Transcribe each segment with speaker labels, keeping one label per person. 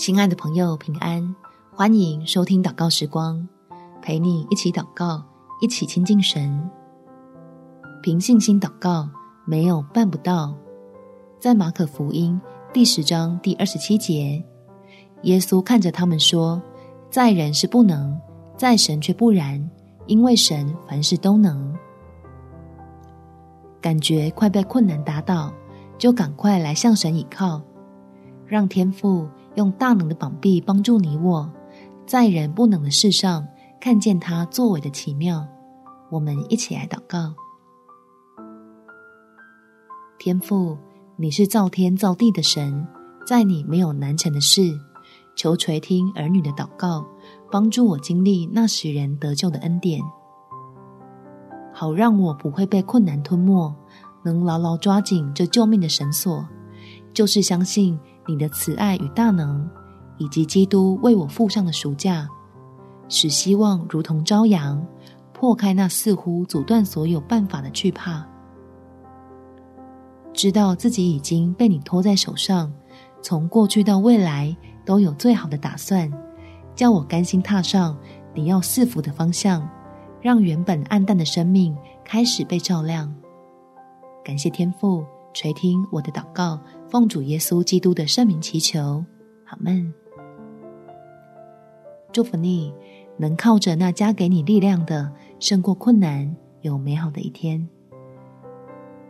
Speaker 1: 亲爱的朋友，平安！欢迎收听祷告时光，陪你一起祷告，一起亲近神。凭信心祷告，没有办不到。在马可福音第十章第二十七节，耶稣看着他们说：“在人是不能，在神却不然，因为神凡事都能。”感觉快被困难打倒，就赶快来向神倚靠，让天父。用大能的膀臂帮助你我，在人不能的事上看见他作为的奇妙。我们一起来祷告：天父，你是造天造地的神，在你没有难成的事。求垂听儿女的祷告，帮助我经历那使人得救的恩典，好让我不会被困难吞没，能牢牢抓紧这救命的绳索，就是相信。你的慈爱与大能，以及基督为我付上的赎价，使希望如同朝阳，破开那似乎阻断所有办法的惧怕。知道自己已经被你托在手上，从过去到未来都有最好的打算，叫我甘心踏上你要赐福的方向，让原本暗淡的生命开始被照亮。感谢天父。垂听我的祷告，奉主耶稣基督的圣名祈求，阿门。祝福你，能靠着那加给你力量的，胜过困难，有美好的一天。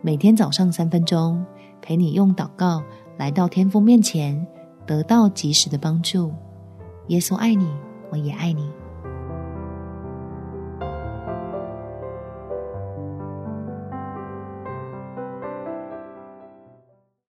Speaker 1: 每天早上三分钟，陪你用祷告来到天父面前，得到及时的帮助。耶稣爱你，我也爱你。